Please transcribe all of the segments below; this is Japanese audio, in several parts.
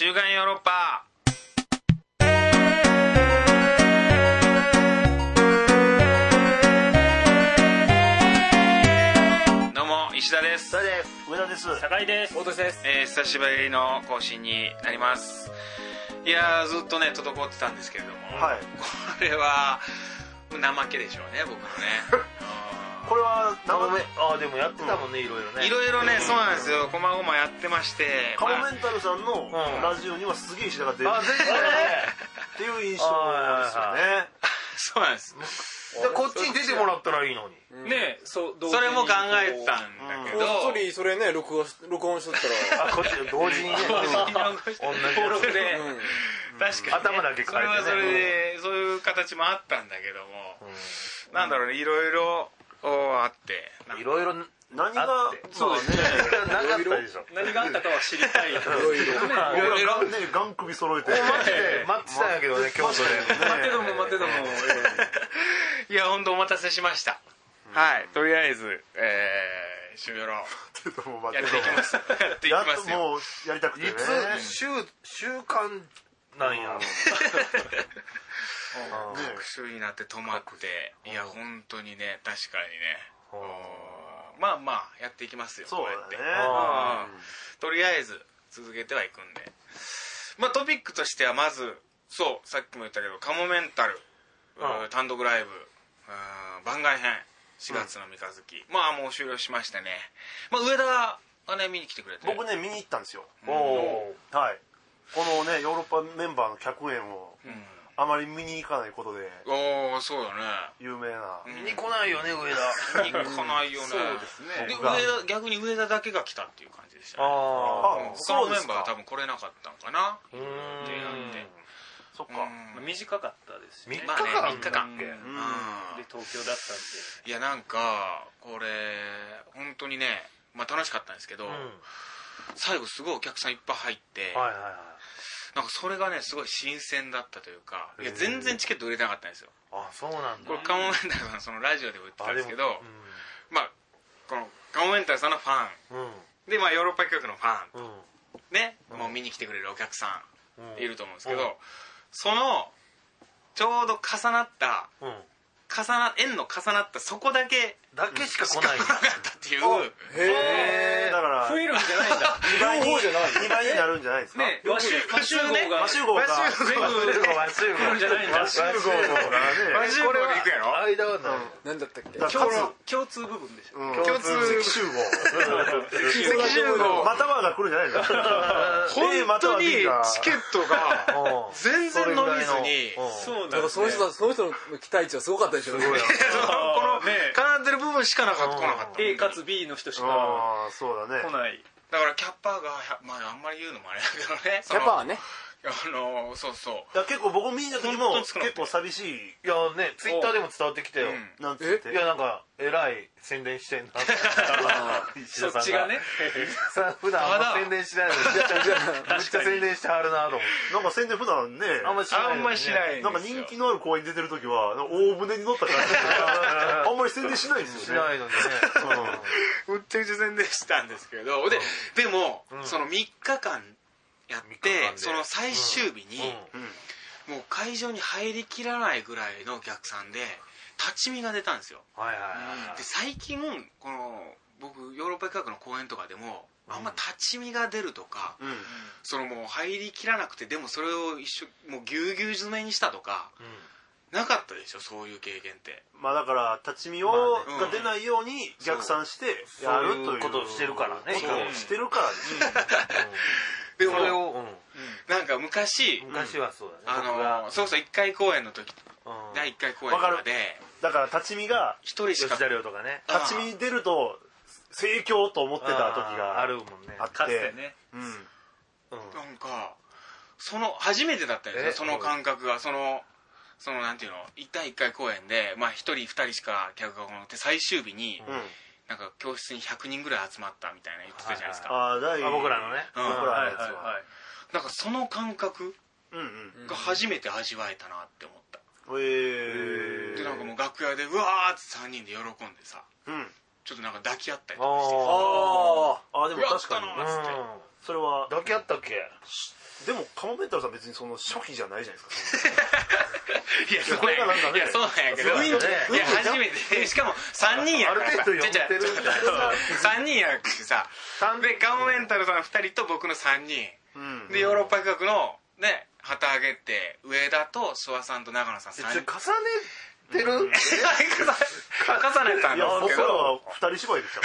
週刊ヨーロッパ。どうも石田です、誰です。上田です。高井です。大年です。えー久しぶりの更新になります。いやーずっとね滞ってたんですけれども、はい。これは怠けでしょうね僕のね これはカモメああでもやってたもんねいろいろね。いろいろねそうなんですよ。こまごまやってまして。カモまあメンタルさんのんラジオにはすげえ石田が出る。っあ全然ね。ていう印象ですよね。そうなんです。でこっちに出てもらったらいいのに。ねそうそに。れも考えてたんだけど、こっそりそれね録音し録音しとったら。あこっち同時にね。同じ登録で、うん。確かに、ね、頭だけ変えてね。それはそれで、そういう形もあったんだけども、なんだろうねいろいろおあって。いろいろ何があって。そうね。なかった。でしょ。何があったかは知りたい。いろいろ。ねガン首揃えて。待って。待ってたんやけどね京都で。待てども待てどもいや本当お待たせしました、はい。とりあえずえー、シュヨロもうやっていきます。やっていきますもうやりたくていねつ週週間なんや 各種になって止まっていや本当にね確かにね。おまあまあやっていきますよそうやって。とりあえず続けてはいくんで。まあトピックとしてはまずそうさっきも言ったけどカモメンタル。うん。単独ライブ。うん。番外編。4月の三日月、まあもう終了しましてね、まあ、上田がね見に来てくれて。僕ね見に行ったんですよ。おおはい。このねヨーロッパメンバーの客演を。うんあまり見に行かないことでおおそうだね。有名な。うん見に来ないよね上田。見に来ないよね。そうですね。で上田逆に上田だけが来たっていう感じでしたね。あうん。あ他のメンバーは多分来れなかったのかな。うーん。ってなんでそっか。うん。短かったですしね。三日まあね間。三日間うん。で東京だったんで。いやなんかこれ本当にねまあ楽しかったんですけど、うん。最後すごいお客さんいっぱい入って、はいはいはいなんかそれがねすごい新鮮だったというかいや全然チケット売れてなかったんですよ。あそうなんだ。これカモメンタルさんのそのラジオでも言ってたんですけどあでもまあこのカモメンタルさんのファン。うん。でまあヨーロッパ企画のファンうん。ね、うん。もう見に来てくれるお客さうん。んいると思うんですけど、うんそのちょうど重なったうん。重な円の重なったそこだけだけしか来ない。しか来なかったっていう。へえだから増えるんじゃないんだ。2倍に両方じゃない。2倍になるんじゃないですか？ね和集和集合が。和集合が。和集合全部で和集合じゃないんだ。和集合からね和集合で行くやろ間はない何だったっけだ共通部分でしょ。うん。共通。集合。赤集合。またはが来るんじゃないの A または本当にチケットがうん。全然伸びずに。うんそうだからその人だその人の期待値はすごかったでしょうね。この分しかなかった来なかった。A かつ B の人しかああそうだね。来ない。だからキャッパーがまああんまり言うのもあれだけどね。キャパはねあのそうそう。いや結構僕見に行った時も結構寂しい。いやねツイッターでも伝わってきたよ。うん。なんつって。いやなんかえらい宣伝してんな石 そ田さんがっちがね？さ普段あんま宣伝しないの に。めっちゃ宣伝してはるなと思って。なんか宣伝普段ねあんましないね。あんましないなんか人気のある公園に出てる時は大船に乗った感じであんまり宣伝しないですしよね。ないのにね。むっちゃくちゃ宣伝したんですけど。ででもうん。その3日間やっ3日てその最終日にうん。もう会場に入りきらないぐらいのお客さんで立ち見が出たんですよ。はいはいはいで最近この僕ヨーロッパ企画の公演とかでもあんま立ち見が出るとか、うん。そのもう入りきらなくてでもそれを一緒もうぎゅうぎゅう詰めにしたとかなかったでしょそういう経験って。まあだから立ち見をまあね。が出ないように逆算してやるというそういうことをしてるからね。ことをしてるからですでそれもをなん。か昔、うん昔はそうだあね僕がのそうそう1回公演の時うん。第1回公演とかでだから立ち見が一人しか。吉田亮とかね。あ立ち見出ると盛況と思ってた時があるもんね。あって。かつてね。うん。うん。なんかその初めてだったんですその感覚が。そのそのなんていうの1対1回公演で、まあ、1人2人しか客が来なくて最終日に、うんなんか教室に100人ぐらい集まったみたいな言ってたじゃないですか、ああ第あ僕らのね。うん。僕らのはいやつは。はいはいなんかその感覚うんうん。が初めて味わえたなって思った、ええでなんかもう楽屋でうわーって3人で喜んでさうん。ちょっとなんか抱き合ったりあとかして。あああでも確かに。やっつって。うん。それは。抱き合ったっけ？でもカモメンタルさん別にその初期じゃないじゃないですか いやそうこれがなんかね。いやそうなんやけど。いや初めて。しかも3人やから。さある程度読んでるちょちょ3人やしさ。でカモメンタルさん2人と僕の3人。うん。でヨーロッパ企画のね旗揚げって上田と諏訪さんと長野さん3人。重ねてる？うん。重ねたんいやですけど僕らは二人芝居でした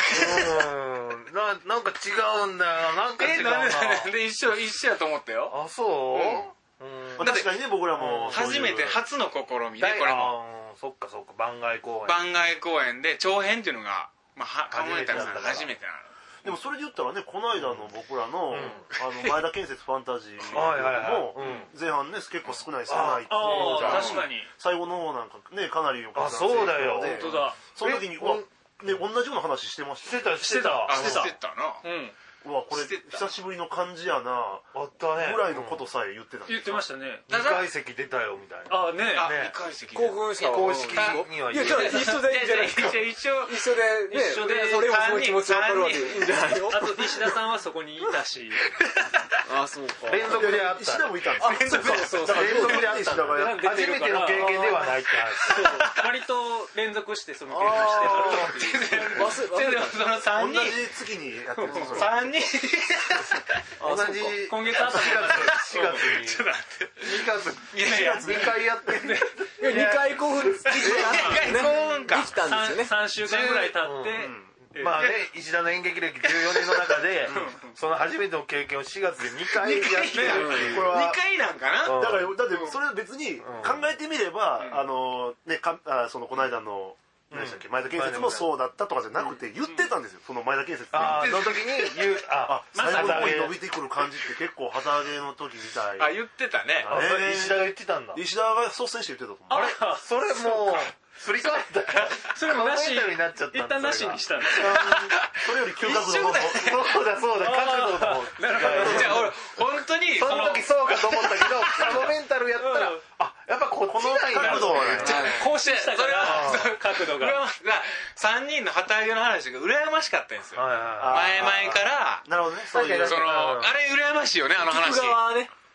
ななんか違うんだよ。なんか違えうななんでなんで一緒一緒やと思ったよ。あそう？うんまあ確かにね僕らも初めて初の試みで大これ。もそっかそっか番外公演。番外公演で長編っていうのが、まあ、はカモメンタルさん初めて初めてなの。でもそれで言ったらねこの間の僕らの,、ん。あの前田建設ファンタジー はいはいはい。もうん。前半ね結構少ない少ないっていう。あじゃ確かに。最後の方なんかねかなりお客さんあそうだよ。本当だその時にえうわね同じような話してまししたてたしてた。あしてた。してたな。うんうわこれしてた。久しぶりの感じやな。あったね。ぐらいのことさえ言ってたん言ってましたね。2階席出たよみたいな。ああねあね二階席。興奮したわ公式にはい。や一緒でいいんじゃない。ですか一緒一緒でね一緒で。それもその気持ち分かるわけで。いいんじゃないのあと石田さんはそこにいたし。あそうか。連続であっ石田たもいたんですよあそうか そうそう。連続であった。石田がやっ出初めての経験ではないって話割と連続してその経験してはるってその3同人じ月にやってるんですよ。三人。同じ今月あった4月。4月。にちょっと待って2月。いやいや2回やってんねいや2回興奮できたんですよ二回興奮 か。できたんですよね。3週間ぐらい経ってまあね石田の演劇歴14年の中でその初めての経験を4月で2回やってるこれは。2回なんかな？うん。だからだってそれは別に考えてみれば、あのねかあそのこの間の何でしたっけ、前田建設もそうだったとかじゃなくて言ってたんですよ、その前田建設の時に言うああ最後の方に伸びてくる感じって結構旗揚げの時みたい。あ言ってたね。あそれ石田が言ってたんだ石田が率先して言ってたと思う。あそれもうすり替わったそれもなしになっちゃったんだ一旦なしにしたんだそれより嗅覚の方そうだそうだ角度もじゃあ俺本当にその時そうかと思ったけどカモメンタルやったらうん。あやっぱこっちがいいな角度はね更新したからそれは角度が。羨ま3人の旗揚げの話が羨ましかったんですよ。前々から。なるほどね。そういうそのあれ羨ましいよねあの話。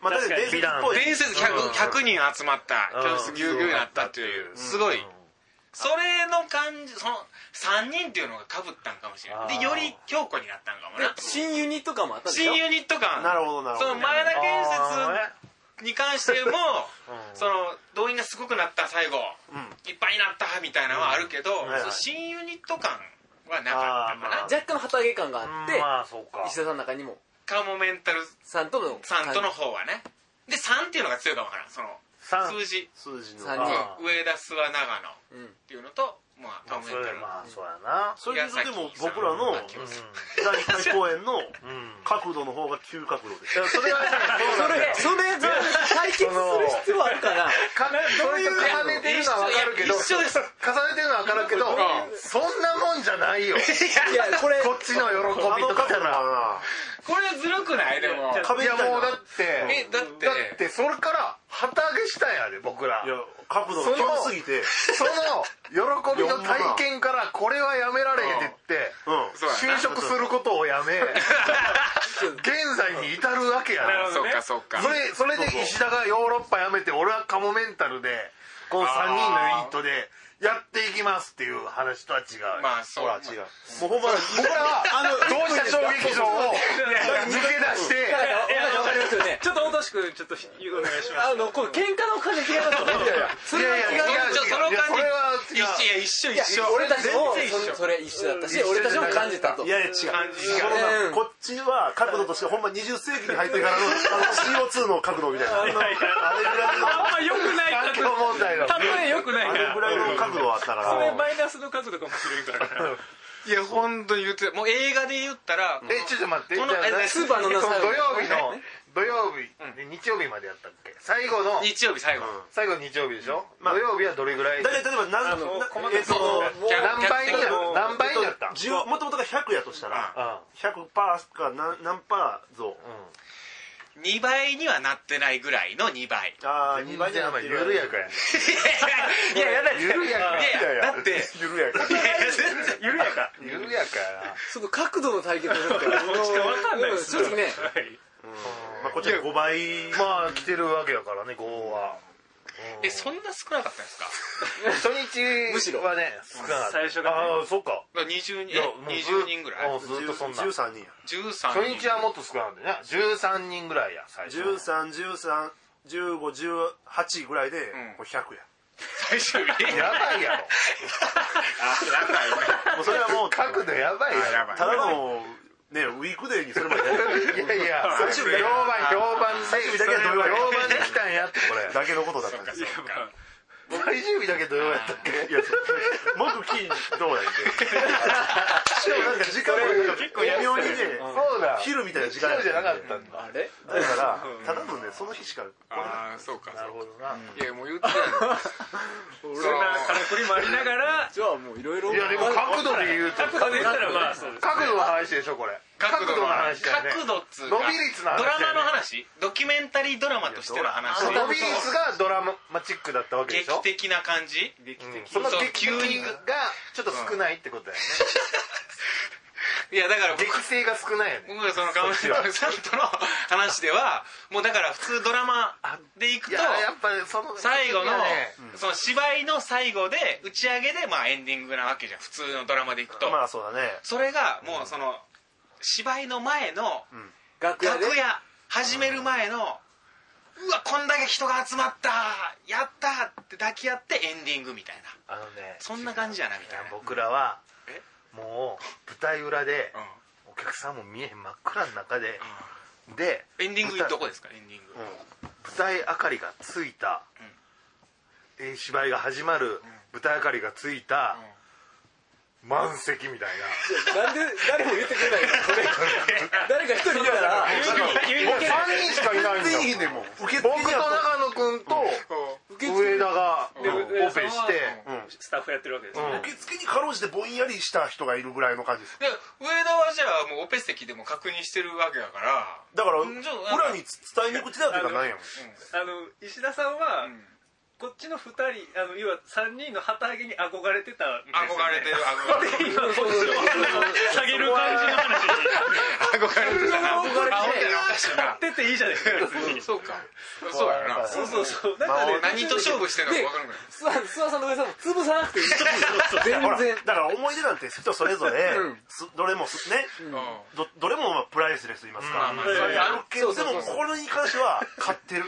まあ伝説っぽい。伝説 100, 100人集まったうん。教室ぎゅうぎゅうになったっていう。すごいそれの感じその3人っていうのがかぶったんかもしれないでより強固になったんかもでな。新ユニット感もあったでしょ？新ユニット感なるほどなるほど。その前田建設に関してもうん。その動員がすごくなった最後うん。いっぱいになったみたいなのはあるけど、はいはい。その新ユニット感はなかったかあーまあな、若干の旗揚げ感があってまあそうか。石田さんの中にも。カモメンタルさんとのさんとの方はね。で3っていうのが強いかもわからん。その三数字。数字の。上田諏訪長野。っうん。ていうのとまあカまあそれまあそうやな。それで言うとでも僕らの第1回公演の角度の方が急角度でそれはね そうなんだ。よそれ対決する必要あるかなかどういう重ねてるのは分かるけど一緒です重ねてるのは分かるけどんそんなもんじゃないよいやこれこっちの喜びとかこれずるくないでもいやもうだってえだってだってそれから旗揚げしたんやで僕ら。いや角度が急すぎて。その喜びの 体験からこれはやめられへんって言って就職することをやめ 現在に至るわけやね。そうかそうか。それそれで石田がヨーロッパ辞めて俺はカモメンタルでこの3人のユニットでやっていきますっていう話とは違う、まあそう。ほら違う。もうほんま僕らは 同志社小劇場を 抜け出して。いやいやわかりますよね。ちょっと落としくちょっとお願いします。あのこの喧嘩の感じ違いますよね。いやいやそれは違ういやいやちょその感じ。一緒いや。一緒いや一緒。俺たちもそそれ一緒だったし俺たちも感じたと。いやいや違う。こっちは角度としてほんま20世紀に入ってからのあの CO2 の角度みたいな。あれぐらいのあんま良くない角度。問題の例え良くないあかられぐらいの角度はあったから。それマイナスの角度かもしれんから。いや本当に言ってたもう映画で言ったらえちょっと待ってこスーパーの土曜日の土曜日で日曜日までやったっけ？最後の。日曜日最後。最後日曜日でしょ？まあ土曜日はどれぐらい？大体例えば何あのえっと何倍に何倍になった？もともとが100やとしたらあ100パーか何何パー増2倍にはなってないぐらいの2倍。ああ2倍じゃなくて緩やかやいやいやだって緩やかいやいやだって。緩やかいやいや全然。緩やか。緩やかやその角度の対決をちょっとちょっとわかんない。です正直ねまあこっちは5倍なまあ来てるわけだからね5はえそんな少なかったんですか？初日むしろ。はね少なかった。最初がね。ああそっか。だから20人いやえもうず20人ぐらい。うんずっとそんな。13人や。13初人。日はもっと少なかったね。13人ぐらいや最初。13131518ぐらいでん。もう100や。最終日やばいやろ。もうそれはもう角度やばいやろ。やばい。ただのねウィークデーにすればいいやいや最終日。だけ評判評判で評判で来たんやってこれ。だけのことだったんですよ最終日だけ土曜やったっけ？いや木金どうやって しかもなんか時間も結構微妙にねそうだ。昼みたいな時間じゃなかったんだ。あれ？だからただのねその日しかああそうかなるほどないやもう言ってたよ。そんなからくりもありながら。じゃあもういろいろ。いやでも角度で言うと角度で言ったらまあそうです角度の話でしょこれ角度の話だよね。角度っつうか伸び率の話ドラだよね。マの話？ドキュメンタリードラマとしての話？伸び率がドラマチックだったわけでしょ？劇的な感じ？うんその劇急に。的がちょっと少ないってことだよね。いやだから僕劇性が少ないよね。僕がそのカメラさんとの話ではもうだから普通ドラマでいくといややっぱりその最後のね。その芝居の最後で打ち上げでまあエンディングなわけじゃん。普通のドラマでいくと。まあそうだね。それがもうその芝居の前の楽屋始める前のうわこんだけ人が集まったやったって抱き合ってエンディングみたいな。あのねそんな感じやなみたいな。僕らはえ？もう舞台裏でうん。お客さんも見えへん真っ暗の中ででエンディングどこですかエンディング。舞台明かりがついた、えー芝居が始まる舞台明かりがついた、満席みたいな。んで誰も言ってくれないの？こ れ誰か一人いたら。君なもう3人しかいないんだよいいねもう受僕と長野君と上田がでオペして、スタッフやってるわけですねうん受付にかろうじてぼんやりした人がいるぐらいの感じですで上田はじゃあもうオペ席でも確認してるわけだからだから裏に伝えにくちだっていうかなんやもんあの石田さんは、こっちの2人あの要は3人の旗揚げに憧れてたんですよ、ね、憧れてる憧れてる。下げる感じの話。憧れてるな憧れてあほんとにおかしいな出ていいじゃないですかそうかそうやなそうそうそうだからね何と勝負してるのか分かない諏訪さんの上さんも潰さなくていい全然だから思い出なんて人それぞれ、うんすどれもすね、どどれもまあプライスレスいますか、まあまああるけどでもこれに関しては買ってる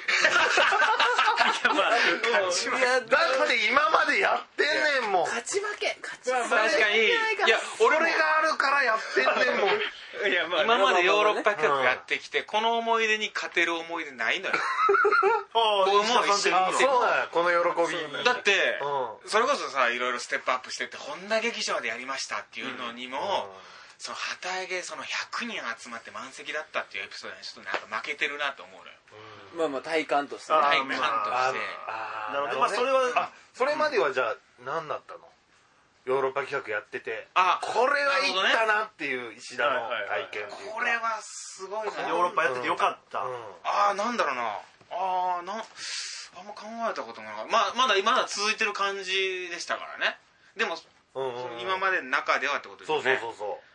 だって今までやってんねんもん。勝ち負け勝ち負確かに。いや俺もがあるからやってんねんもん。いやまあ今までヨーロッパ企画やってきてこの思い出に勝てる思い出ないのよ。ああ僕も一緒にあそうだよこの喜びだってうそれこそさいろいろステップアップしてって本田劇場でやりましたっていうのにも、その旗揚げその100人集まって満席だったっていうエピソードにちょっとなんか負けてるなと思うのよ。まあまあ体感としてね。あ体感として。あーなるほど。ね。まあそれはあそれまではじゃあ何だったの？ヨーロッパ企画やってて。あこれはいったなっていう石田の体験っていうか。これはすごいな。ヨーロッパやっててよかった、うん。ああなんだろうな。ああなあんま考えたことがなかった。まあまだまだ続いてる感じでしたからね。でも、うんうんうん。今までの中ではってことですそうよねそうそう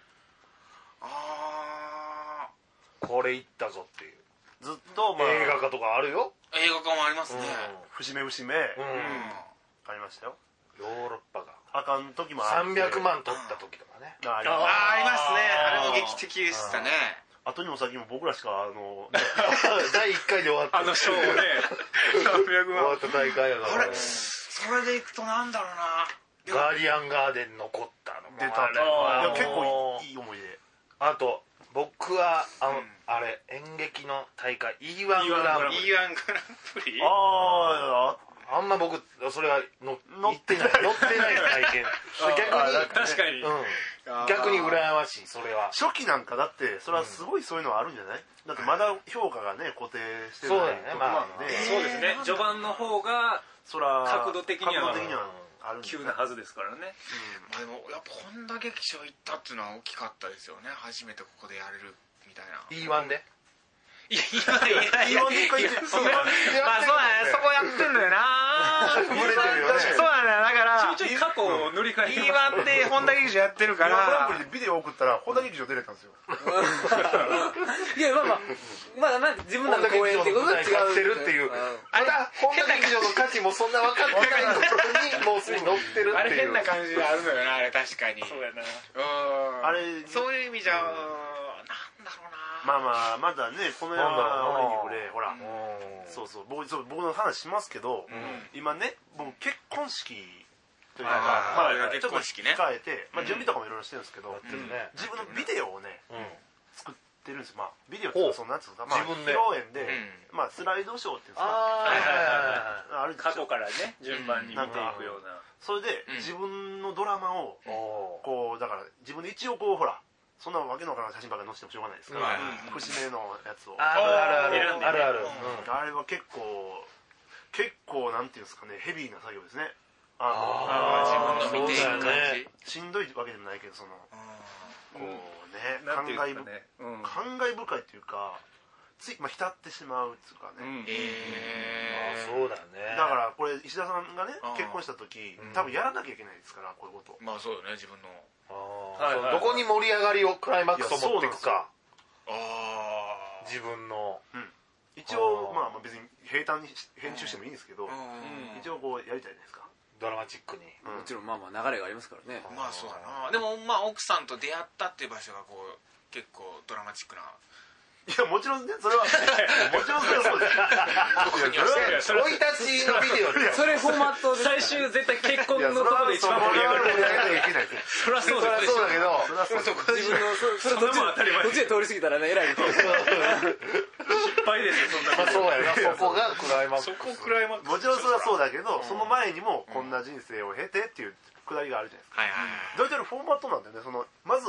そあうこれいったぞっていう。ずっとまあ。映画化とかあるよ。あ映画化もありますね。節目節目。うん。うん、ありましたよ。ヨーロッパが。あかん時もあって。300万取った時とかね。あありありますね。あれも劇的でしたね。後にも先にも僕らしかあの、ね 第1回で終わった。あのショーをね300終わった大会やから。あれそれでいくとなんだろうな。ガーディアンガーデン残ったのも出たあれあーいや結構いい思い出あと僕はあの、うん。あれ演劇の大会 E1 グランプリ。E1 グランプリ？あああんま僕それはの乗ってない。乗ってない体験。逆に確かに、うん逆に羨ましいそれは。初期なんかだってそれはすごいそういうのはあるんじゃない？だってまだ評価がね固定してないそうだよねとこまあなんで、そうですね。序盤の方がそら角度的には。角度的にはあるん急なはずですからね。まあでもやっぱ本田劇場行ったっていうのは大きかったですよね。初めてここでやれるみたいな。E1 で？いやいやいやいってそまあそうだねそこやってんだよなブレてるよねそうなんだよだからちょいちょい過去を塗り替えて E1 で本田劇場やってるかグランらプリでビデオ送ったら本田劇場出れたんですよいやまあまあまだまだ自分らの公演っていうことは違うってるっていうまだ本田劇場の価値もそんな分かってないところにもうすでに乗ってるっていうあれ変な感じがあるのよなあれ確かにそうやなあれそういう意味じゃなんだろうなまあまあまだねこの世は俺に触れほら。うん。そうそう。僕そう僕の話しますけど、今ね僕結婚式というか、まあ、結婚式ね控えて、まあ、準備とかもいろいろしてるんですけど、やってるね自分のビデオをねうん作ってるんですよ、まあ、ビデオっていうかそんなやつか、まあ、披露宴で、うまあ、スライドショーっていうんですか。あはいはいはいあ過去からね順番に見ていくような。それで、うん。自分のドラマをこうだから自分で一応こうほらそんなわけのわからん写真ばっかり載せてもしょうがないですから、はい節目のやつを。あるあるある。あるあれは結構結構なんていうんですかねヘビーな作業ですね。ああの自分の見ていく感そうだよねしんどいわけでもないけどそのこうね感慨うんですかね。うん。感慨深いっていうかつい、まあ、浸ってしまうっていうかね、うん。えー。そうだね。だからこれ石田さんがね結婚した時うん。多分やらなきゃいけないですからこういうこと。まあそうよね自分の。あはいはいーそうどこに盛り上がりをクライマックスを持っていくか。ああ自分の。一応あー。まあまあ別に平坦にし編集してもいいんですけどうん。一応こうやりたいじゃないですか。ドラマチックに。うん。もちろんまあまあ流れがありますからね。まあそうだな。でもまあ奥さんと出会ったっていう場所がこう結構ドラマチックないやもちろんねそれは。もちろんそれはそうです。それ生い立ちのビデオでそれフォーマットで最終絶対結婚のところで一番盛り上がるそりゃそうだけどそれはそうです自分のそそれそんな途もん当たり前。中途中で通り過ぎたらねえらい 失敗ですよそんなまあそうやなそこがクライマックス。そこくらいまもちろんそれはそうだけどその前にもこんな人生を経てっていうくだりがあるじゃないですか。はいはいはい。大体のフォーマットなんだよねそのまず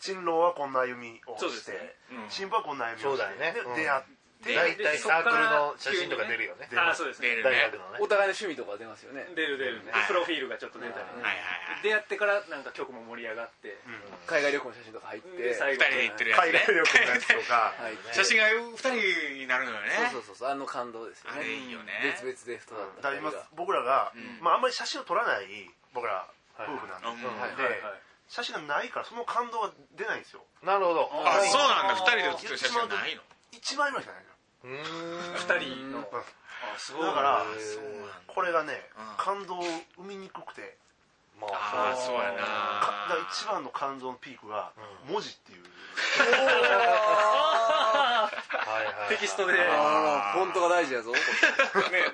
新郎はこんな歩みをそうでしてすね。うん。新婦はこんな歩みをしてそうだよね。うん。で出会って大体サークルの写真とか出るよね。ああそうですね。出るね。大学のね。お互いの趣味とか出ますよね。出る出るね。はいプロフィールがちょっと出たりはい。はいはい出会ってからなんか曲も盛り上がって海外旅行の写真とか入ってで最後二人で行ってるやつね。海外旅行のやつとか。はい。写真が二人になるのよね。そうそうそうそう。あの感動ですよね。あれいいよね。別々で太っただから今二人が僕らがん。まああんまり写真を撮らない僕ら夫婦なんで。うん。はい。で写真がないからその感動が出ないんですよ。なるほど。あそうあなんだ。二人で写ってる写真はないの。1枚ぐらいしかないの。ようーん。二人の。うん。あすごいだ。からそうなんだこれがねうん。感動を生みにくくて。まあ。あそうやかだからな一番の感動のピークが文字っていう。はいはいテキストで。ねあーフォントが大事やぞ。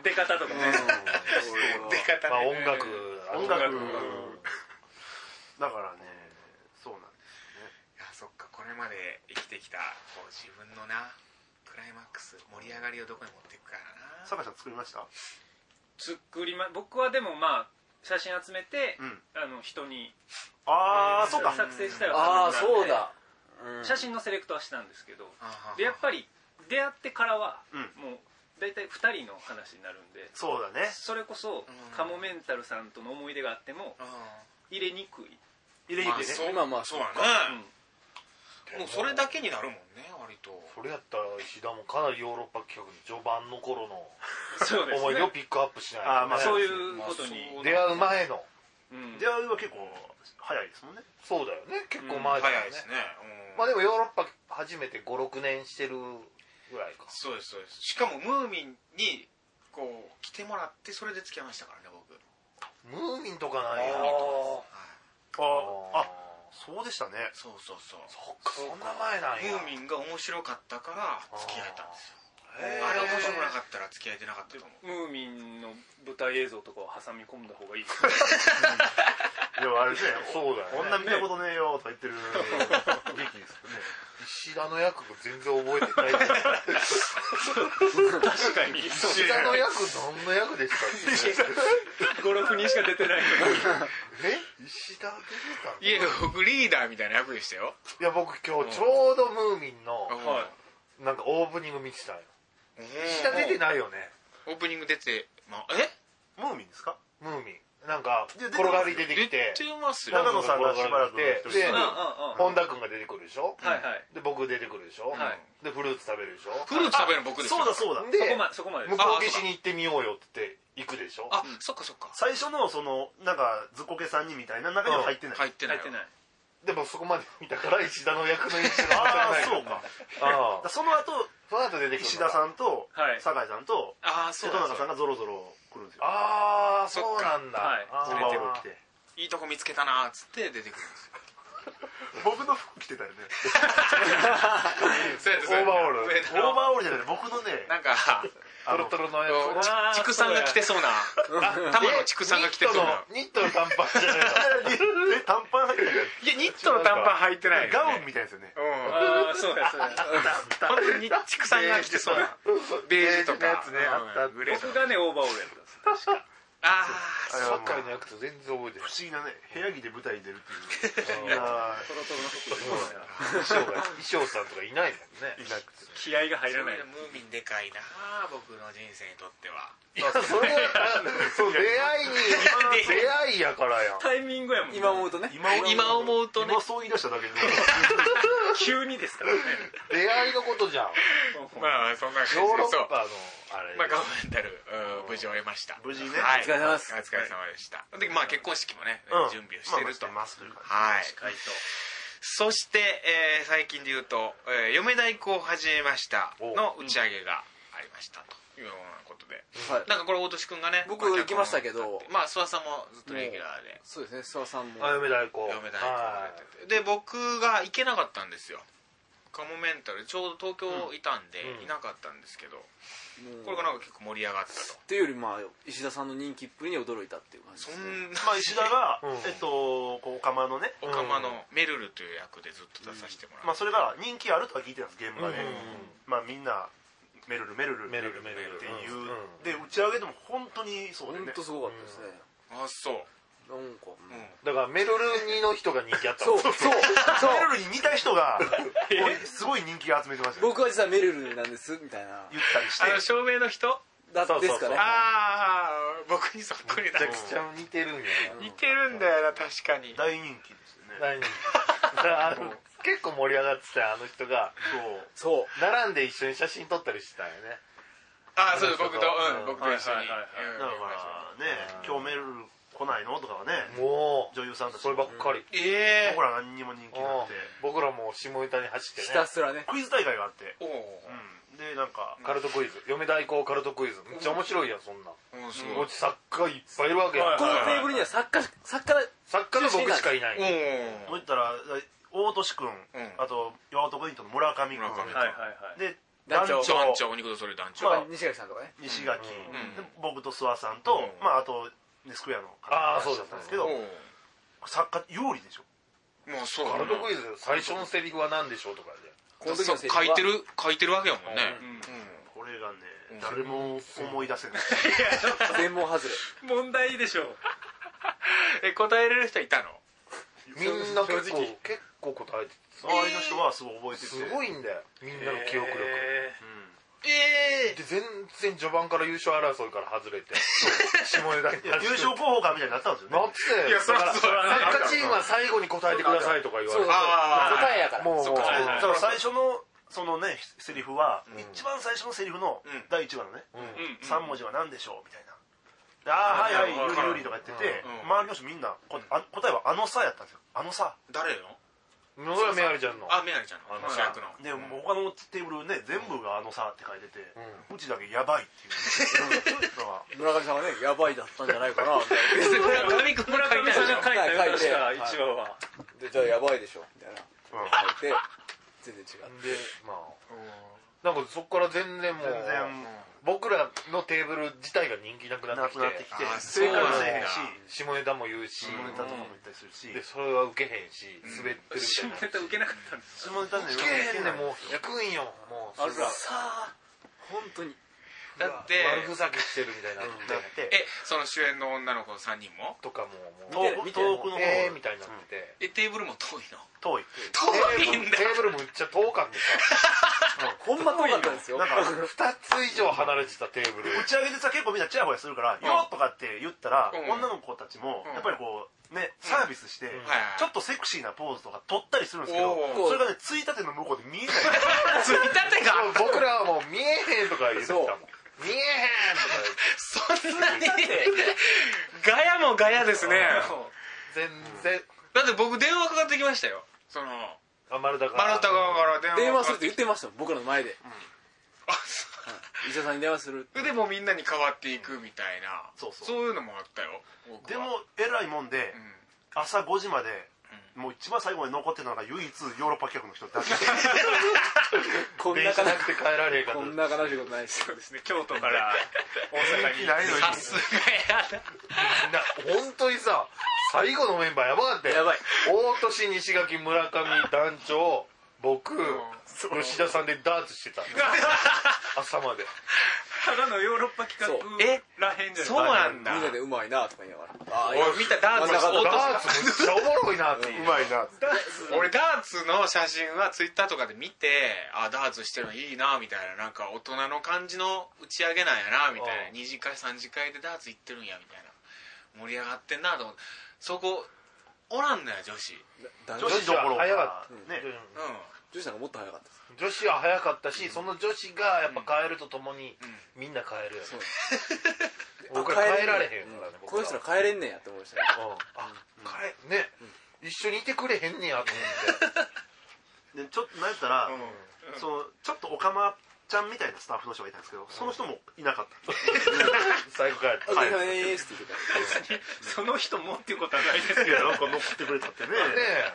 出方とかね。出方まあね音楽。音楽。うんだからねそうなんですいやそっかこれまで生きてきたこう自分のなクライマックス盛り上がりをどこに持っていくかやな。酒井さん作りました？作りま僕はでもまあ写真集めてうん。あの人にああそうか。作成したらああそうだ。うん。写真のセレクトはしたんですけどでやっぱり出会ってからはうん。もう大体2人の話になるんでそうだね。それこそうん。カモメンタルさんとの思い出があってもあ入れにくい、入れにくいねそうまあまあそうやうんね。もうそれだけになるもんね割と。それやったら石田もかなりヨーロッパ企画の序盤の頃の 思い出をねピックアップしないとね。あーまあそういうことに、まあ出会う前の。うん。出会いは結構早いですもんね。そうだよね。結構前だよね。早いですね。うん。まあでもヨーロッパ初めて56年してるぐらいか。そうですそうです。しかもムーミンにこう来てもらってそれで付き合いましたからね僕。ムーミンとかないよ。はいああそうでしたね。そうそうそう。そっかそんな前なんや。ムーミンが面白かったから付き合えたんですよへーあれ面白くなかったら付き合えてなかったと思う。ムーミンの舞台映像とかを挟み込んだ方がいい。でもあれですねそうだよね。女見たことねえよとか言ってる。劇ですよね。石田の役が全然覚えてない。確かに。石田の役何の役でしたっけ56人しか出てないえ？石田出てたのいや僕リーダーみたいな役でしたよいや僕今日ちょうどムーミンのはなんかオープニング見てたんようん。石田出てないよね。オープニング出て、まあ、え？ムーミンですか？ムーミン。なんかで転がり出て出きててますよ。長野さんがしばらくで一人。うんうんうん。本田君が出てくるでしょ？はいはい。で僕出てくるでしょ？はい。でフルーツ食べるでしょ？フルーツ食べるの僕ですよ。そうだそうだ。でそこまでそこまで。です向こう岸に行ってみようよって言って行くでしょ？あそっかそっか。最初のそのなんかずっこけ3人みたいな中には入ってない、入ってない入ってないでもそこまで見たから石田の役の印象がああないそうか。あだからその後その後出てくる石田さんとはい。酒井さんとああそうだ瀬戸中さんがゾロゾロ来るんですよ。ああそうなんだ。はい。あー。オーバーオール着て。いいとこ見つけたなーっつって出てくるんですよ。僕の服着てたよね。オーバーオール。オーバーオールじゃない。僕のねなんかトロトロのやつ。畜産が着てそうな。玉の畜産が着てそうな。ニットの短パンじゃないの。え 短パン入ってない。いやニットの短パン履いてないガウンみたいですよね。うん。ああそうやそうや本当に畜産が着てそうな。ベージュとか。僕がねオーバーオールやったんです確かああサッカーの役と全然覚えてない不思議なね部屋着で舞台に出るっていう。不思議なトロトロの服衣装が衣装さんとかいないもんね。いなくて。気合があ入らない。ムーミンでかいな僕の人生にとっては。いやそれそう出会いに 出会いやからやん。タイミングやもん今思うとね。今今思うとね。今そう言い出しただけで急にですからね。出会いのことじゃん。まあそんな感じで。ヨーロそうッパのあれまあガーメンタルうん無事終えました。無事ね。はい。お疲れ様です。お疲れ様でした。でまあ結婚式もねうん。準備をしてると。まあまいう感じはい。回答そして、えー最近で言うと、えー嫁太鼓を始めましたの打ち上げがありましたというようなことで、はい。なんかこれ大俊君がね僕行きましたけどまあ諏訪さんもずっとレギュラーで。そうですね諏訪さんも。あ嫁太鼓嫁太鼓をやってて。で僕が行けなかったんですよ。カモメンタル。ちょうど東京いたんで、うん。いなかったんですけど、もうこれがなんか結構盛り上がったと。っていうよりまあ石田さんの人気っぷりに驚いたっていう感じそですね。んな。まあ石田が うん。えっとこうオカマのね。おかまのメルルという役でずっと出させてもらって、まあそれが人気あるとは聞いてたんです現場で。うん。まあみんなメルルメルルメルルメルルっていう。うんで打ち上げでも本当にそうでね。本当すごかったですね。あそう、なんかうん。だからメルルニの人が人気あったそうそうそう。メルルに似た人が すごい人気が集めてましたよ僕は実はメルルなんですみたいな。言ったりして。あの照明の人？だそうそう。ですかね。ああ僕にそっくりだ。めちゃくちゃ似てるんや似てるんだよな確かに。大人気ですよね。な何だからあの結構盛り上がってたよあの人が。そう。そう並んで一緒に写真撮ったりしてたよね。ああそうです僕とうんうん。僕と一緒に。はいはいはいうん。だからね。うん。今日メルル来ないの？とかはね。もう女優さんたちそればっかり。ええ。僕ら何にも人気なくて。僕らも下ネタに走ってひねたすらね。クイズ大会があって。おおうん。でなんか。カルトクイズ。嫁代行カルトクイズ。めっちゃ面白いやんそんな。おすごい。こっち作家いっぱいいるわけやん。はいこのテーブルには作家作家作家の僕しかいない。おもう言ったら大俊君ん。あと岩本ポイントの村上君。村上はいはいはい。で団長。団長。お肉とそれ団長。まあ西垣さんとかね。西垣。ん。で僕と諏訪さんとうん。まああとねスクエアの方がいらっしゃったんですけど作家有利でしょ？もうそうカルトクイズ最初のセリフは何でしょうとかで。この時の書いてる書いてるわけやもんね。これがね誰も思い出せない。全問外れ。問題でしょえ答えれる人いたの？みんな結構正直結構答えて周りの人はすごい覚えてて。すごいんだよ。みんなの記憶力。ええで全然序盤から優勝争いから外れて。下ネタに優勝候補かみたいになったんですよね。なって。いやそらだからそらサッカーチームは最後に答えてくださいとか言われて。答えやから。もうだから最初のそのねセリフはん。一番最初のセリフのうん。第1話のねうん。3文字は何でしょうみたいな。でああはいはいうん有利有利とか言っててうん周りの人みんな答えはあのさやったんですよ。あのさ。誰の？野村めありちゃんの。あメアリちゃんの。主役の。でもう他のテーブルね全部があのさって書いててううちだけやばいっていう。村上さんはねやばいだったんじゃないかな。みたいな村上君村上さんが書いたよ書いて確か一話は。でじゃあやばいでしょみたいな。うん。書いて全然違うでまあなんかそこから全然もう全然僕らのテーブル自体が人気なくななってきてくなってきてあ正解もせえへんし。下ネタも言うし。下ネタとかも言ったりするし。でそれは受けへんし滑ってるみた新い。なネタ受けなかったんです下ネタね受けへんねもう引くんよもう。あさあ。本当にだって悪ふざけしてるみたいになってだってえその主演の女の子3人も？とかももう遠く見て遠くの方えーみたいになって。てえテーブルも遠いの？遠い。遠いんだ。テーブルむっちゃ遠かった ほんま遠かったんですよ。なんか2つ以上離れてたテーブル。打ち上げでさ結構みんなチヤホヤするから「うん。よっ!」とかって言ったら、うん。女の子たちもうん。やっぱりこうねサービスして、ちょっとセクシーなポーズとか撮ったりするんですけどそれがねついたての向こうで見えない。ついたてが。僕らはもう見えへんとか言ってたもん見えへん。そんなに。ガヤもガヤですね。全然。だって僕電話かかってきましたよ。そのあ丸田が丸太側から電話電話するってかか言ってましたもん僕らの前で。あ医者さんに電話するでもうみんなに変わっていくみたいな。そうそう。いうのもあったよ。でもえらいもんでうん。朝5時までもう一番最後まで残ってたのが唯一ヨーロッパ客の人だけで。こんな電車悲なくて帰られへんかったこんな悲しいことないです。そうですね。京都から大阪に。ないのにさすがやなな本当にさ最後のメンバーやばかったよ。やばい。大年西垣村上団長僕う吉田さんでダーツしてた。朝までただのヨーロッパ企画え？らへんじゃないそうなんだ。みんなでうまいなとか言いながら。ああ俺見たダーツダーツめっちゃおもろいなっていう。うまいな俺ダーツの写真はツイッターとかで見てあダーツしてるのいいなみたいな。なんか大人の感じの打ち上げなんやなみたいな。うん。2次会3次会でダーツ行ってるんやみたいな。盛り上がってんなと思って。そこおらんのよ女子。男女女子どころか早かっね。うん女子なんかもっと早かったです。女子は早かったしその女子がやっぱ帰るとともにうん。みんな帰るよね。そう。僕ら帰られへんからねうん。僕この人ら帰れんねんやって思いましたね。うん。あ帰ね。一緒にいてくれへんねやと思って。でちょっとなんやったら、うん。そのちょっとオカマちゃんみたいなスタッフの人がいたんですけどその人もいなかった、最後帰ってお疲れ様ですって言ってたその人もっていうことはないですけどなんか残ってくれたってね。ね。え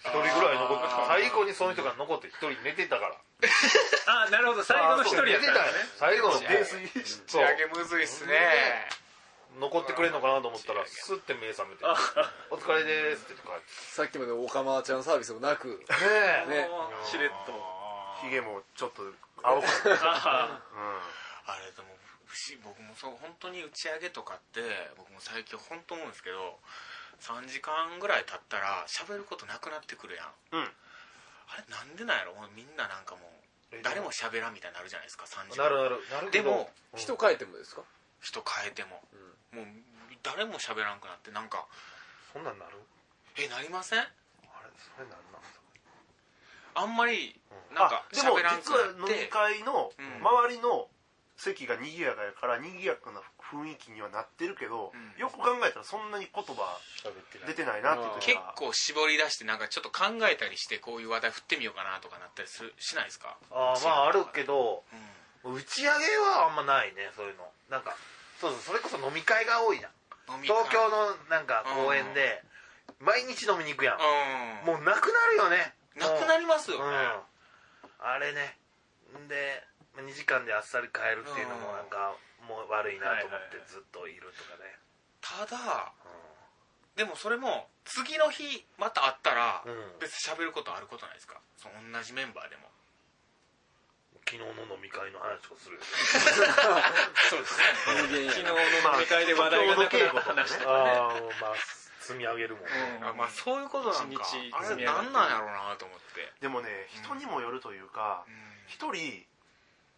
一人ぐらい残って最後にその人が残って一人寝てたから。あなるほど。最後の一人や寝ってたね。最後の泥酔打ち上げむずいっすね。残ってくれんのかなと思ったらスッて目覚めて「お疲れです」って言ってさっきまでオカマちゃんサービスもなく。ねえ。しれっとひげもちょっと青くなって、うん、ああれでも僕もそう本当に打ち上げとかって僕も最近本当思うんですけど3時間ぐらい経ったら喋ることなくなってくるやん。うんあれなんでなんやろ？もうみんななんかもう誰も喋らんみたいになるじゃないですか3時間。なるなるなるでも人変えてもですか？人変えても、もう誰も喋らんくなってなんかそんなんなる？えなりません？あれそれなんなんあんまりなんかあでも喋らんく実はなって。飲み会のうん。周りの席が賑やかやから賑やかな雰囲気にはなってるけど、うん。よく考えたらそんなに言葉出てないなっていう時結は構絞り出してなんかちょっと考えたりしてこういう話題振ってみようかなとかなったりするしないですか？あーまああるけどうん。打ち上げはあんまないねそういうの。なんかそうそうそれこそ飲み会が多いじゃん。東京のなんか公園で毎日飲みに行くやん。うん。もうなくなるよねなくなりますよ。ね、うん。あれね。で2時間であっさり帰るっていうのもなんかもう悪いなと思ってずっといるとかね。ただでもそれも次の日また会ったらうん。別に喋ることあることないですか？その同じメンバーでも。昨日の飲み会の話をするよ そうですね。昨日の飲み会で話題がなくなった話とかね。ああまあ積み上げるもんね。うん。あまあそういうことなんか。あれ何なんやろうなと思って。でもね人にもよるというかうん。一人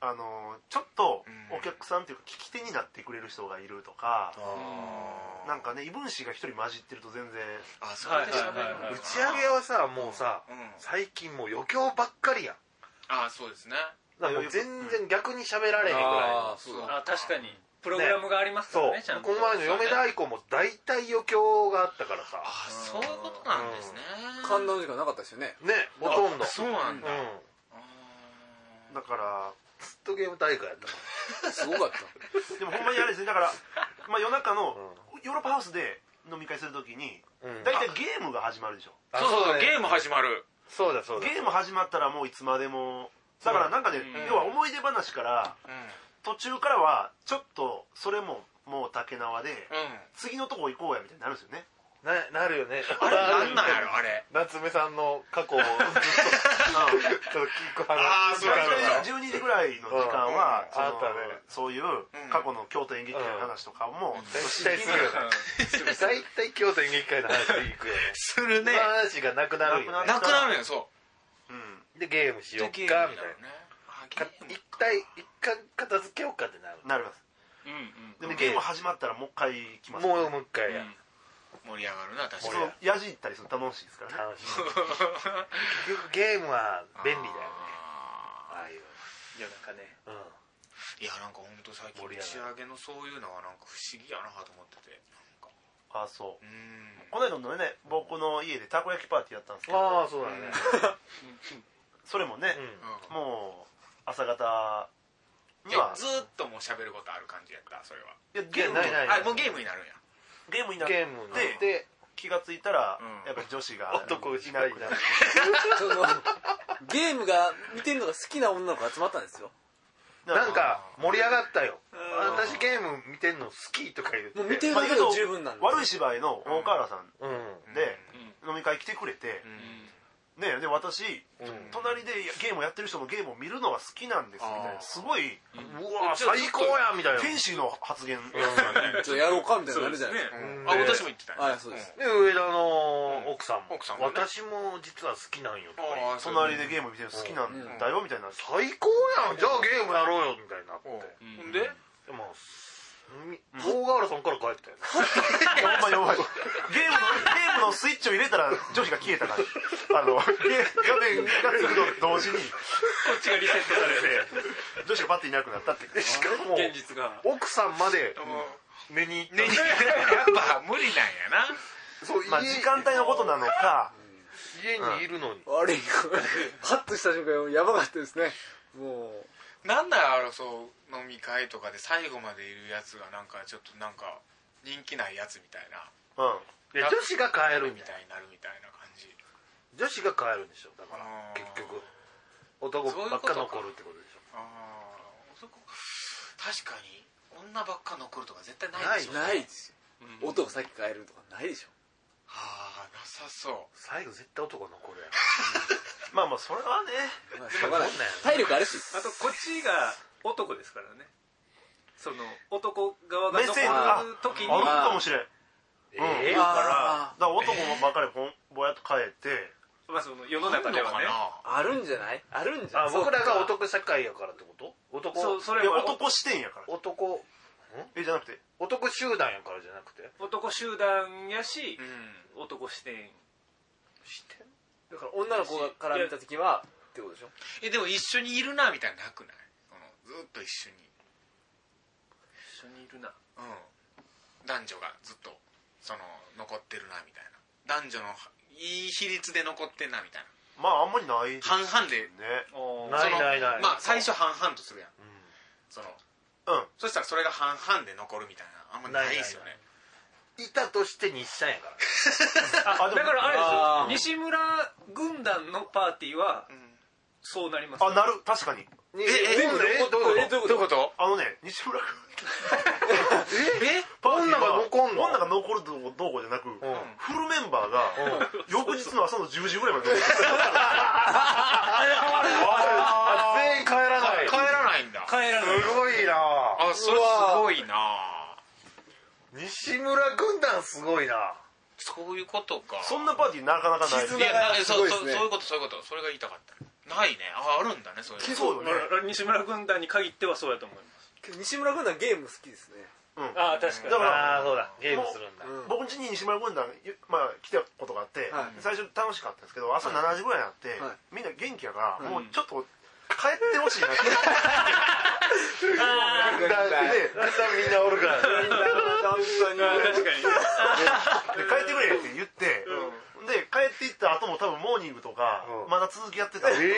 あのちょっとうん。お客さんというか聞き手になってくれる人がいるとか、あー。なんかね異分子が一人混じってると全然あそれで喋るのはいはいはい。はい打ち上げはさもうさうん。最近もう余興ばっかりやん。あそうですね。だからもう全然逆に喋られへんぐらいうだ。あ確かにプログラムがありますかそう。らねちゃんと。この前の嫁大根も大体余興があったからさ。あそういうことなんですね。観覧時間なかったですよね。ねほとんどそうなんだ。うん。あだからずっとゲーム大会やった すごかった。でもほんまにあれですねだから、まあ、夜中のヨーロッパハウスで飲み会するときにうん。大体ゲームが始まるでしょ。ーそうそうそうゲーム始まる。そうだそうだ。ゲーム始まったらもういつまでも。だからなんかね、うん。要は思い出話からうん途中からはちょっとそれももう竹縄でうん。次のとこ行こうやみたいになるんですよね。ななるよね。あれなんなんやろあれ。夏目さんの過去をずっと ちょっと聞く話あーそうかそうか12時ぐらいの時間は、そのうんあったね。そういう過去の京都演劇界の話とかも、絶対するよね。大体京都演劇界の話で行くよね。するね。話がなくなるよね。なくなるんよそう。ん。でゲームしうよっかみたいな一体一回片付けようかってなる。なります。うんうん。でもゲーム始まったらもう一回来ます、もうもう一回。や、盛り上がるな確そかに。のやじったりするの楽しいですからね。楽しい結局ゲームは便利だよね。あああいう夜中ね。うん。ーいやなんか本当最近打ち上げのそういうのはなんか不思議やなと思ってて。なんか。あそう。うん。この間のね僕の家でたこ焼きパーティーやったんですけあど。あそうだね。それもね、うん。もう朝方には。ずーっともう喋ることある感じやったそれは。いやゲームないない。あもうゲームになるんや。ゲームになっゲームてで気がついたら、うん。やっぱり女子が男しいなくなるかいな。い そのゲームが見てるのが好きな女の子が集まったんですよ。なんか盛り上がったよ。私ゲーム見てんの好きとか言って。もう見てるだけで十分なんです。悪い芝居の大河原さんうん。で飲み会来てくれて、ねで私、うん。隣でゲームやってる人のゲームを見るのが好きなんですみたいな。すごいうわ最高やみたいな。天使の発言、ちょっとやろうかみたいになるじゃないですかうん。うんあ私も言ってたよ。はいそうです。で上田の奥さんも。奥さんもね。私も実は好きなんよとか隣でゲーム見てるの好きなんだよみたいな、最高やん。じゃあゲームやろうよみたいになって。ん。ん。で？でもみ大河原さんから帰ったよね。ほんまにゲームのゲームのスイッチを入れたら女子が消えたからあのゲ画面がつくと同時に。こっちがリセットされて。女子がパッていなくなったって。しかも現実が。奥さんまでも寝に行った。やっぱ無理なんやな。そうまあ時間帯のことなのか。家にいるのに。悪いハッとした瞬間やばかったですね。もなんだろうそう飲み会とかで最後までいるやつがなんかちょっとなんか人気ないやつみたいな。うん。で女子が帰るみみたいたいになるみたいな感じ。女子が帰るんでしょだからあー結局。男ばっか残るってことでしょ。ああ男確かに女ばっか残るとか絶対ないでしょ。うないですよ。男先帰るとかないでしょ。はあなさそう。最後絶対男残るやまあまあそれはねまあしょうがない。体力あるしあとこっちが男ですからね。その男側が目線残る時に。あるかもしれん。だかええあら男ばっかりぼんぼやっと帰って。まあその世の中ではね。あああるんじゃない？あるんじゃない？あ僕らが男社会やからってこと？男そうそれは男視点やから。男。えじゃなくて？男集団やからじゃなくて。男集団やしうん。男視点。してだから女の子から見た時はってことでしょ？えでも一緒にいるなみたいなのなくない？このずっと一緒に。一緒にいるな。うん。男女がずっとその残ってるなみたいな。男女のいい比率で残ってんなみたいまああんまりない半々で。ねないないない。まあ最初半々とするやん。そのうん。そしたらそれが半々で残るみたいな。あんまないですよねいたとして日産やから。あだからあれあーですよ西村軍団のパーティーはうん。そうなります。あなる。確かに。ええどういうこどういうこと？あのね西村君 え？パーティーは女が残んの？女が残るどうこうじゃなく、とうん。フルメンバーが翌日の朝の10時ぐらいまで。残ってあ全員帰らない。帰らないんだ。帰らな。いすごいな。あそれすごいな西村軍団すごいな。そういうことか。そんなパーティーなかなかない。絆いやなすそうごいですね。そうそういうことそういうこと。それが言いたかった。ないね。ああるんだねそういうの。そうよね。あ西村軍団に限ってはそうやと思います。けど西村軍団ゲーム好きですね。ああ確かに。だからああそうだ。ゲームするんだ。うん僕ん家に西村軍団、まあ、来たことがあって、はい最初楽しかったんですけど朝7時ぐらいになって、はいみんな元気やから、いもうちょっと帰ってほしいな。って、軍団でだんだんみんなおるから。本当に確かに。で帰ってくれって言って、で帰っていった後も多分モーニングとか、うん。まだ続きやってた。んでええ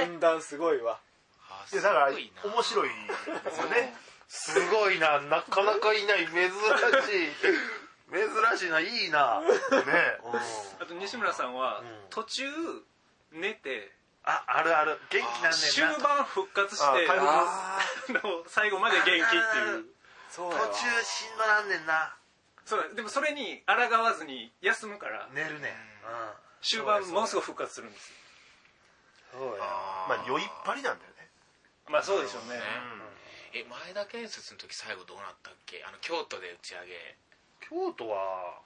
ええ軍団すごいわ。でだから面白いですよね。すごいな。なかなかいない。珍しい。珍しいないいな。ね。あと西村さんはうん。途中寝てああるある。元気なん終ねんな盤復活して 最後まで元気っていう。そうやわ途中しんどなんねんな。そうでもそれに抗わずに休むから寝るね。うん。終盤ものすごい復活するんですそうやあまあ酔いっぱりなんだよね。まあそうでしょうね。え前田建設の時最後どうなったっけ？あの京都で打ち上げ。京都は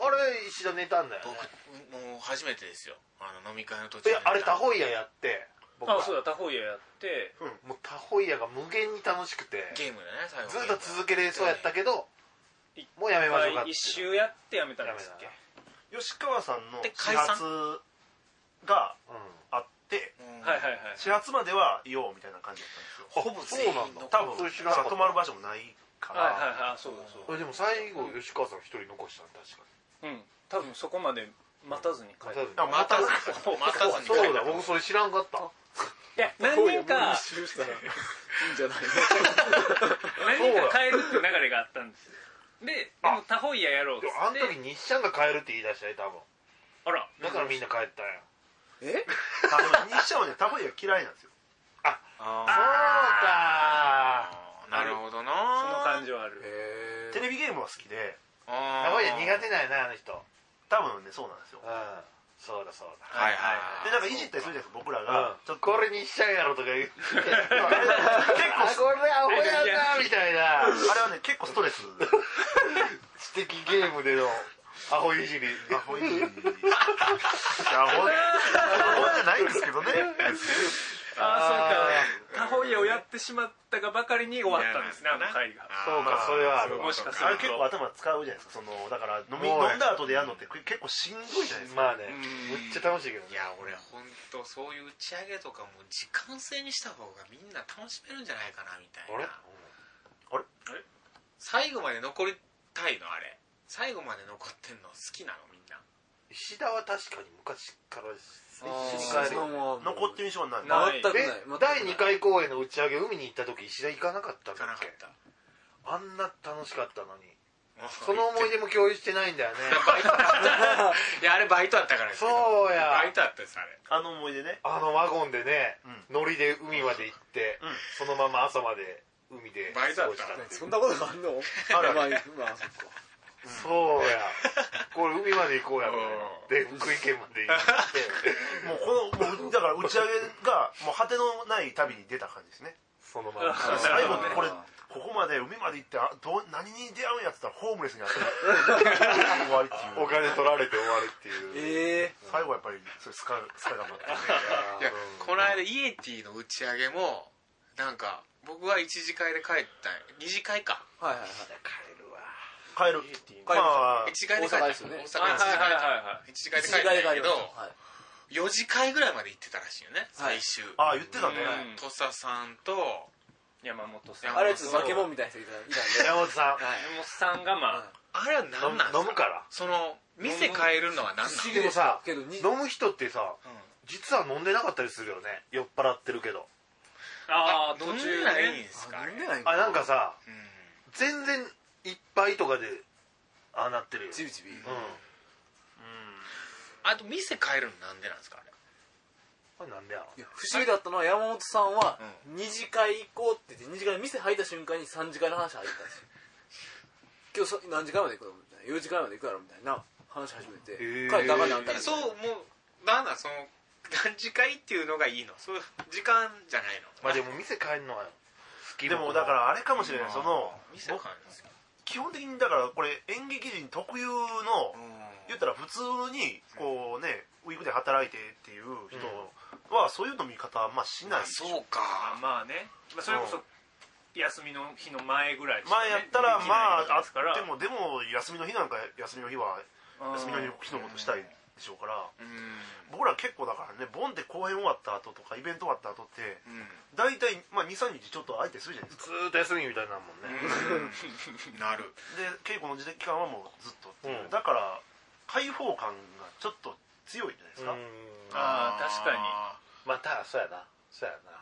あれ石田寝たんだよ僕ねもう初めてですよ。あの飲み会の途中いやあれタタホイヤやって僕は。あそうだタホイヤやって。もうタホイヤが無限に楽しくてゲームでね最後ずっと続けれそうやったけどもうやめましょうかって。一周やってやめたんですっけ？吉川さんので始発がうんあってうん。はいはいはい。始発まではいようみたいな感じだったんですよ。ほぼそうなんだ。多分泊まる場所もないから、はいはいはいそうだそう。でも最後吉川さん一人残したの確かだうん。多分そこまで待たずに帰にるあ待たずに待待たずにそうだ僕それ知らんかった。いや何人か いいんじゃない何人か帰るっていう流れがあったんですででもタホイヤやろうっつでって。もあの時日シャンが帰るって言い出したよ多分。あら。だからみんな帰ったんやえ？あでも日射はねタホイヤ嫌いなんですよ。あ。そうか。ーなるほどな。その感じはある。へテレビゲームは好きであタホイヤ苦手なんやなあの人。多分ねそうなんですよ。うん。そうだそうだ。はいはいでなんかいじったりするじゃないですか僕らうん。が、ちょっと。これ日シャンやろとか言う。あれあこれアホやなみたいな。あれはね結構ストレス。知的ゲームでの。アホいじり。アホいじり。アホアホじゃないんですけどねああそうか。タホイヤをやってしまったがばかりに終わったんですねあの回が。そうかそれはあるわ。もしかすると。あれ結構頭使うじゃないですかそのだから飲み飲んだ後でやるのって結構しんどいじゃないですか、まあねうん。むっちゃ楽しいけどね。いや俺本当そういう打ち上げとかも時間制にした方がみんな楽しめるんじゃないかなみたいあれ？な最後まで残りたいの？あれ。最後まで残ってんの好きなのみんな。石田は確かに昔から一緒にー帰る。残ってる印象はな全くない。第2回公演の打ち上げ海に行った時石田行かなかったん行かだっけ？なかった。あんな楽しかったのに。そその思い出も共有してないんだよね。バイト。いやあれバイトだったからそうや。バイトだったですあれ。あの思い出ね。あのワゴンでねうん。乗りで海まで行ってうん。そのまま朝まで海でバイトだった過ごていうそんなことがあんの？ある。まあまあそっかそうや。これ海まで行こうやみたいな。で福井県まで行って。もうこのもうだから打ち上げがもう果てのない旅に出た感じで。すねそのまま最後これここまで海まで行ってあどう何に出会うんやって言ったらホームレスになって終わりっていうお金取られて終わる。っていうええ最後はやっぱりそれスカスカ頑張って。いやこの間イエティの打ち上げもなんか僕は一次会で帰ったんや。二次会か。はいはいはい帰る。わ帰る帰りまあ一次会で帰った大阪ですよね。大阪一次会はい一次会で帰けどはい4次会ぐらいまで行ってたらしいよね。はい。最終。ああ言ってたね。うん。土佐さんと山本さん。あれちょっと化け物みたいな人いたいたんで。山本さん。はい。山本さんがまあれは何なんですか？飲むから。その店変えるのは何なの不思議でもさけどに飲む人ってさうん。実は飲んでなかったりするよね。酔っ払ってるけど。あああ途途中中ないんねですか？あないあなんかさうん。全然いっぱいとかでああなってるよ。ちびちび。うん。あと店変えるのなんでなんですかあれ？これなんでやろいや不思議だったのは山本さんは二次会行こうって言って二次会の店入った瞬間に三次会の話入ったんですよ。今日そ何時間まで行くのみたいな。4時間まで行くやろみたいな話始めてへー。帰ったらあかんねあんたらそうもうなんだその何次会っていうのがいいの？そういう時間じゃないの？まあでも店帰るのは好きでもだからあれかもしれない。その店変えるんですよ基本的にだからこれ演劇人特有の言ったら普通にこうねウィークで働いてっていう人はそういう飲み方あんましない。しそうあか。まあね。まあそれこそ休みの日の前ぐらいね前やったらまああでもでも休みの日なんか休みの日は休みの日のことしたいでしょうからうん。僕ら結構だからねボンって公演終わった後とかイベント終わった後ってうん。大体まあ23日ちょっと空いてするじゃないですか。ずーっと休みみたいなもんね。なる。で稽古の時期間はもうずっとっていう。うん。だから開放感がちょっと強いんじゃないですか。あー確かに。またそうやな。そうやな。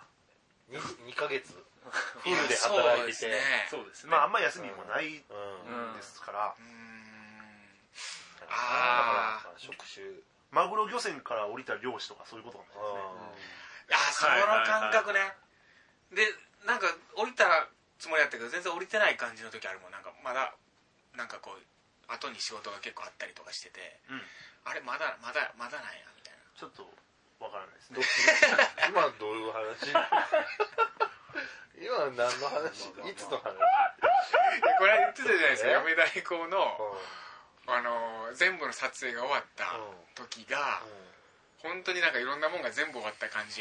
2, ヶ月。フにルで働いてて。そうですね。ねまああんま休みもないんうんうん。ですから。うんだあー。から職種マグロ漁船から降りた漁師とかそういうことかもしれないですね。あその感覚ね。でなんか降りたつもりだったけど全然降りてない感じの時あるもん。なんかまだなんかこう後に仕事が結構あったりとかしてて。うん。あれまだまだまだなんやみたいな。ちょっとわからないですね。ど 今どういう話？今は何の話？いつの話？でこれ言ってたじゃないですか。え？嫁大工のあの全部の撮影が終わった時が本当になんかいろんなもんが全部終わった感じ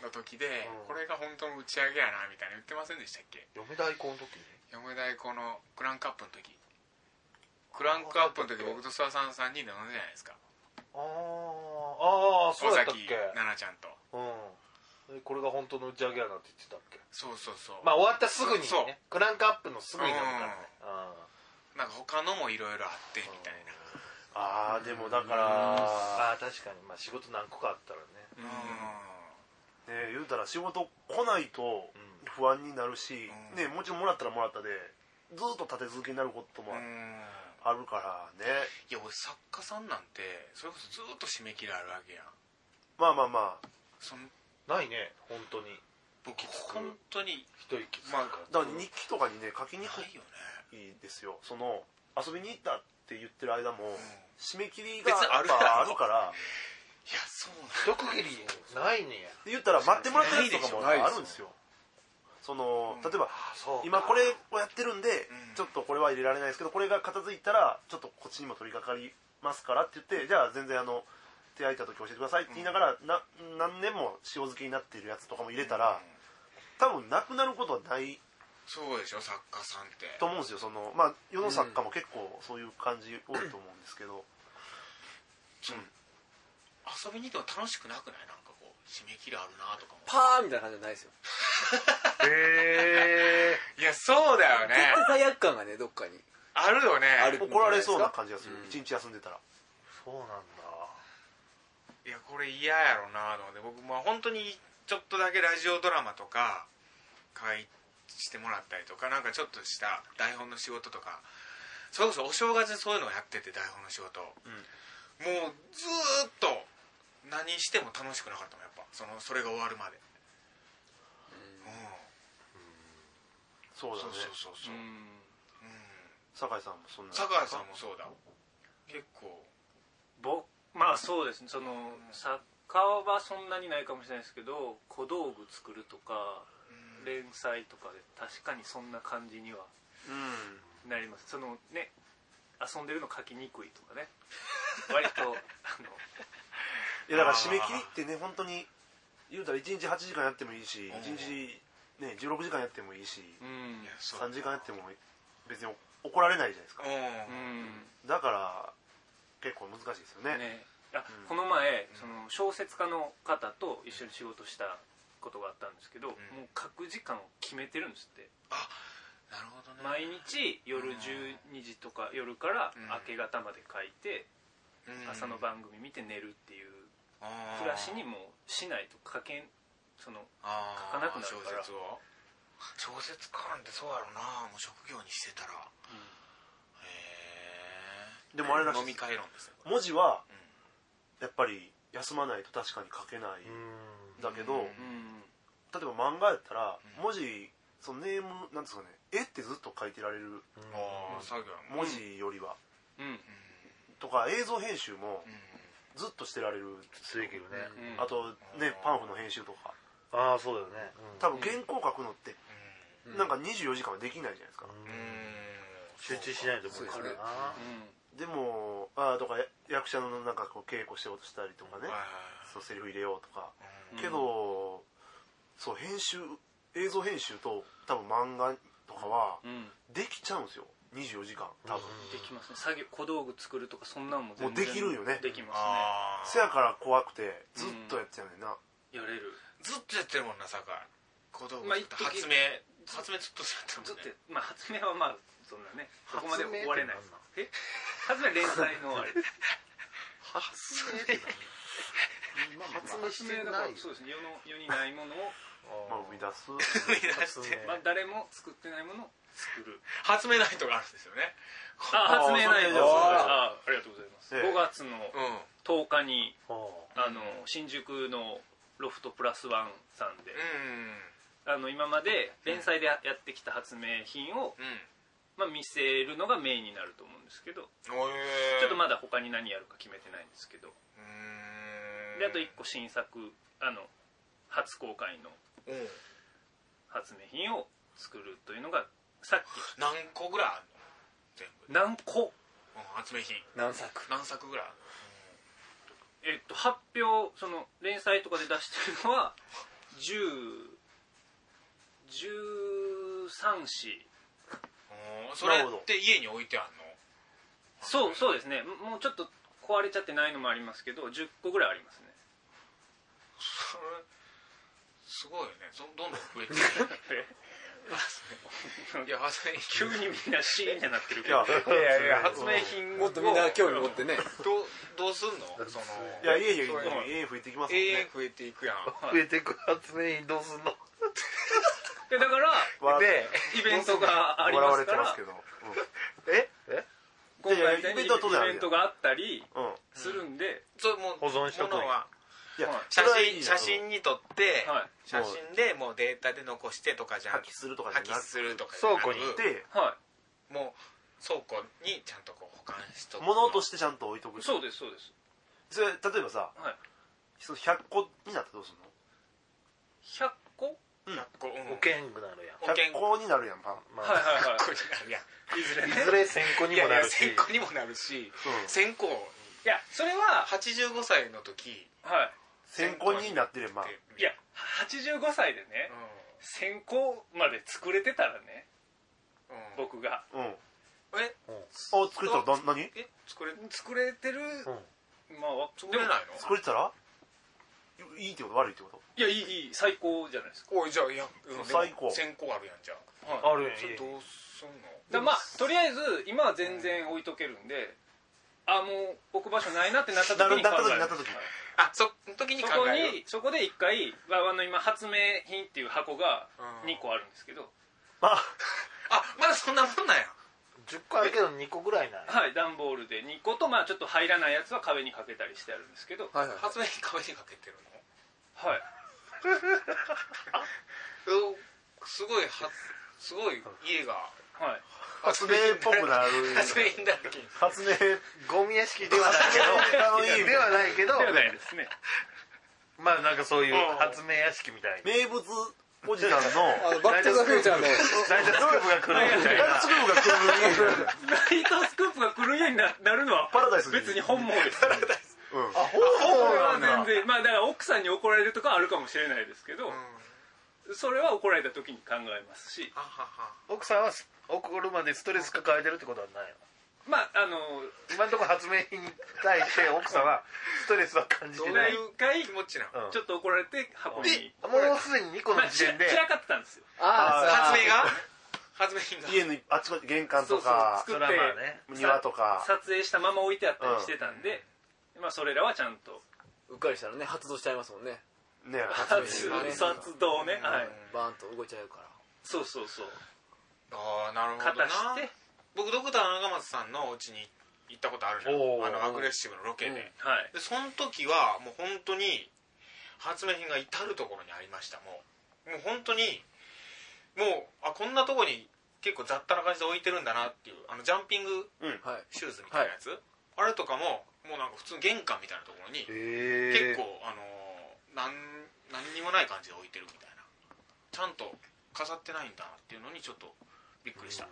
の時でうん。これが本当の打ち上げやなみたいな言ってませんでしたっけ？嫁代行の時？に嫁大工のクランクアップの時。クランクアップの時僕と諏訪さん3人で飲んでじゃないですか。あー。あーそう尾崎やったっけ？奈々ちゃんと。うん。でこれが本当の打ち上げやなって言ってたっけ？そうそうそう。まあ終わったすぐにそうねクランクアップのすぐに飲むからねなんか他のもいろいろあってみたいな。ああでもだかあらあ確かに。まあ仕事何個かあったらね。うん。ね言うたら仕事来ないと不安になるしうん。ねもちろんもらったらもらったでずっと立て続けになることもうん。あるからね。いや俺作家さんなんてそれこそずっと締め切りあるわけやん。まあまあまあ。そのないね本当に。僕本当に一息つくまあだから日記とかにね書きにくないよねいですよ。その遊びに行ったって言ってる間も締め切りが別にあるやろやっぱあるから。いやそうなん一区切りないねや。で言ったら待ってもらってるやつとかもないでしょ。あるんですよ。その例えばそう今これをやってるんでうん。ちょっとこれは入れられないですけどこれが片付いたらちょっとこっちにも取り掛かりますからって言ってじゃあ全然あの手空いた時教えてくださいって言いながらな何年も塩漬けになっているやつとかも入れたら多分なくなることはないそうでしょ作家さんって。と思うんですよそのまあ世の作家も結構そういう感じ多いと思うんですけど。遊びに行っても楽しくなくない？なんかこう締め切りあるなとかも。パーみたいな感じじゃないですよ。へえいやそうだよね。絶対罪悪感がねどっかに。あるよね。ある。怒られそうな感じがするうん。一日休んでたら。そうなんだ。いやこれ嫌やろなと思って。僕も本当にちょっとだけラジオドラマとか書いしてもらったりとかなんかちょっとした台本の仕事とかそれこそお正月にそういうのをやってて台本の仕事、もうずーっと何しても楽しくなかったもんやっぱ。そのそれが終わるまで。うん、そうだね。そうそうそうそう、うん。酒井さんもそんな。酒井さんもそうだ。結構。僕まあそうですね。その作家はそんなにないかもしれないですけど小道具作るとか連載とかで確かにそんな感じにはうん。なります。そのね遊んでるの書きにくいとかね。割とあのいやだから締め切りってね本当に言うたら1日8時間やってもいいしうん。1日ね16時間やってもいいしうん。いやそう3時間やっても別に怒られないじゃないですか。うん。うん。だから結構難しいですよね。ね。あうん。この前その小説家の方と一緒に仕事したことがあったんですけど、もう書く時間を決めてるんですって。なるほどね。毎日夜12時とか夜からうん。明け方まで書いて、うん。朝の番組見て寝るっていう暮らしにもしないと書けんその書かなくなるから。小説を？小説家なんてそうやろな。もう職業にしてたら。へえでもあれらしい。飲み会論ですね文字はやっぱり休まないと確かに書けないだけどうんうん例えば漫画やったらうん。文字そのネームなんですかね絵ってずっと書いてられる文字よりは。うん。とか映像編集もうん。ずっとしてられる。できるね。うん。あとねパンフの編集とか。ああそうだよね。多分原稿書くのってうん。なんか24時間はできないじゃないですか。うん。集中しないと無理だな。でもあーとかや役者のなんかこう稽古しようとしたりとかね。そうセリフ入れようとか。うん。けどそう編集映像編集と多分漫画とかはうん。できちゃうんですよ。24時間多分。できますね。作業小道具作るとかそんなんももうできるよね。できますああせやから怖くてずっとやってたよねんな。ねやれる。ずっとやってるもんな酒井小道具まあ発明発明ずっとやってずっとるもんねまあ発明はまあそんなねそこまで終われないえ？発明連載のあれ。発明って 発明してだない。からそうです。ね世の世にないものを、まあ生み出す。生み出してまあ、誰も作ってないものを作る。発明ナイトがあるんですよね。あ発明ないあーです。そうあありがとうございます、ええ。5月のうん。10日にはあの新宿のロフトプラスワンさんで、うんあの今まで連載でやってきた発明品をうん。まあ、見せるのがメインになると思うんですけどおえちょっとまだ他に何やるか決めてないんですけど。うーんであと1個新作あの初公開のうん。発明品を作るというのがさっき。何個ぐらいあるの？全部、何個？うん、発明品。何作？何作ぐらいあるえっと発表その連載とかで出してるのは10 13誌のうんそれって家に置いてあんの？そうそうですね。もうちょっと壊れちゃってないのもありますけど10個ぐらいありますね。それすごいよね。そどんどん増えてる。いや発明急にみんなシーンってなってるけど。いやいや発明品もっとみんな興味持ってね。どうどうすんの？その。いやいやいや永遠増えていきますもん永遠ね増えていくやん。増えてく発明品どうすんの？でだからわでイベントがありますから。笑われてますけど。ええ？今回みたいにイベントがあったりうん、うん、するんで、それもう保存しとくんや。いや、はい。写真写真に撮って、はい。写真でもうデータで残してとかじゃ破棄するとかじゃなく。破棄するとか倉庫にではもう倉庫にちゃんとこう保管しとく物としてちゃんと置いとく。いそうですそうです。それ例えばさはい。その100個になったらどうするの？100個100個うん。保険具なるやん。保険。100個になるやんパン、まはいはいはこれい。や いずれ。いねずれ1000個にいやいやもなるし1000個にもなるしうん、1000個いいやそれは85歳の時。は1000個になってれば。いいや85歳でねう1000個まで作れてたらねんうん。僕が。うん。え？あ作れた？らな何？え？作れ作れてる？まあわ作れないの？作れてたら？いいってこと悪いってこと？いやいいいい最高じゃないですか。おいじゃあいや、うん、最高。1000個あるやんじゃはい。あるやんそれどうすんの？だまあとりあえず今は全然置いとけるんであもう置く場所ないなってなった時に考えるなった時なった時。はい。あその時にそこ考える。にそこで一回ああの今発明品っていう箱がうん。2個あるんですけど。あ。あまだそんなもんなんや10個あるけど2個ぐらいないはい段ボールで2個とまあちょっと入らないやつは壁にかけたりしてあるんですけど。はいはい発明品壁にかけてるはい。のうんすごいはすごい家が。はい。発明っぽくなる。発明品だらけに発明ゴミ屋敷ではないけど。いやではないけど。ではないですね。まあなんかそういう発明屋敷みたいな。名物おじさんのバック・ザ・フューチャーの。大体スクープが来るみたいな。大スクープが来るライトスクープが来るようにななるのはパラダイスに。別に本望です、ね、うんあそうそれはなんだ。全然まあだから奥さんに怒られるとかはあるかもしれないですけど、それは怒られた時に考えますし。ははは。奥さんは怒るまでストレス抱えてるってことはないの？まああの今のところ発明品に対して奥さんはストレスは感じてない。一回気持ちなうん。ちょっと怒られて箱に、もうすでに2個まあ、の時点でちら散らかってたんですよ。ああ発明が？発明品が。家のあっちこっち玄関そうそうとか作それはまあね庭とか。撮影したまま置いてあったりしてたんで、まあそれらはちゃんと。うっかりしたらね発動しちゃいますもんね。ね発明発発動ね、はい。バーンと動いちゃうから。そうそうそう。ああなるほど片なして僕ドクター中松さんのお家に行ったことあるじゃん。あのアグレッシブのロケで、うん。はい。でその時はもう本当に発明品が至る所にありました。もう。もう本当にもうあこんなとこに結構雑多な感じで置いてるんだなっていうあのジャンピングはい。シューズみたいなやつ、あれとかももうなんか普通玄関みたいなところに結構あのーなん何にもない感じで置いてるみたいな。ちゃんと飾ってないんだっていうのにちょっとびっくりした、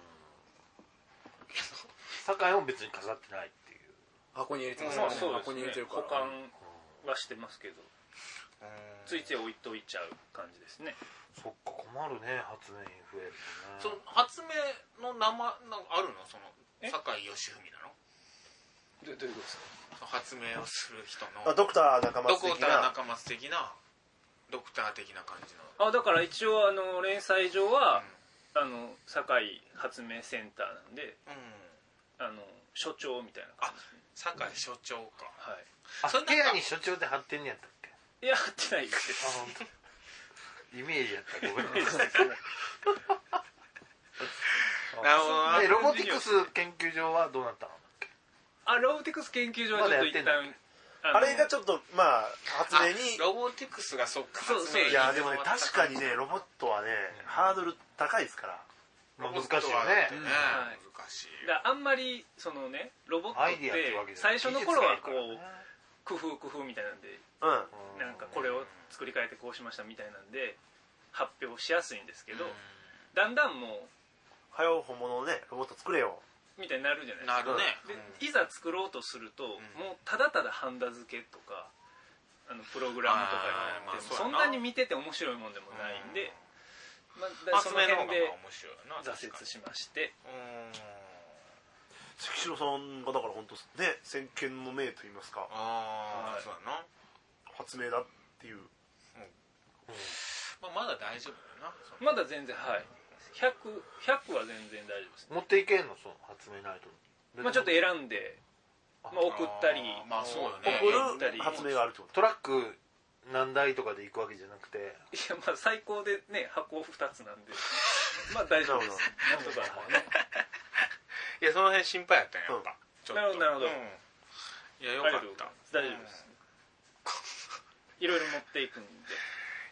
酒井も別に飾ってないっていう箱に入れてますまよねあそうですね箱に入れてるか保管はしてますけどついつい置いといちゃう感じですねそっか困るね発明品増えるそとねの発明の名前なんかあるのその酒井義文なのどどういうことですか発明をする人のドクター仲ドク間的なター中松的なドクター的な感じのあだから一応あの連載上は、あの堺発明センターなんでうん、あの所長みたいな感じ。酒井所長か。はい。あそれなんか部屋に所長で貼ってんねやったっけ？いや貼ってないです。あ本当。イメージやった。ごめんなさい。なるほどな。えロボティクス研究所はどうなったのあロボティクス研究所はちょっと一まだや旦あれがょちょっとまあ発明にロボティクスがそっかそうそういやでもね確かにねロボットはねハードル高いですから。まあロボット難しいよね。はだってねはい。難しいだあんまりそのねロボットって最初の頃はこう工夫工夫みたいなんでうん。なんかこれを作り変えてこうしましたみたいなんで発表しやすいんですけどだんだんもはよ本物のねロボット作れよ。うみたいになるじゃないですか。なるね。でいざ作ろうとすると、もうただただハンダ付けとかあのプログラムとかになって、そんなに見てて面白いもんでもないんで、まあ、その辺で面白いな挫折しまして。うん。関城さんがだから本当ね先見の明と言いますか。ああそうやな。発明だっていう。まあまだ大丈夫だよなまだ全然はい。100100は全然大丈夫です。持っていけんの？その発明ナイトにまあちょっと選んで、まあ、送ったりまあそうよね。送ったり。る発明があるってこと。トラック何台とかで行くわけじゃなくて。いやまあ最高でね箱2つなんで。まあ大丈夫です。なんとか。ねいやその辺心配やったんややっぱ。ちょっと。なるほどなるほど。うん。いやよあかった。大丈夫です。いろいろ持っていくんで。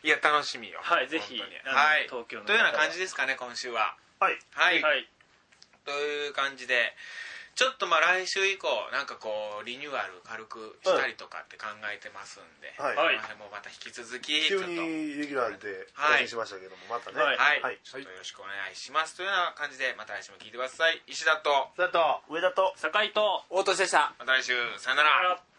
いや楽しみよ。はいぜひはい。東京の。というような感じですかね今週は。はい。はい、はい。という感じでちょっとまあ来週以降なんかこうリニューアル軽くしたりとかって考えてますんで、はい。はい。もまた引き続き。ちょっ急とにレギュラーではい更新しましたけどもまたね。はい。はい、はい。ちょっとよろしくお願いします。というような感じでまた来週も聞いてください。石田と。それと上田と。酒井と。大年でした。また来週。さよなら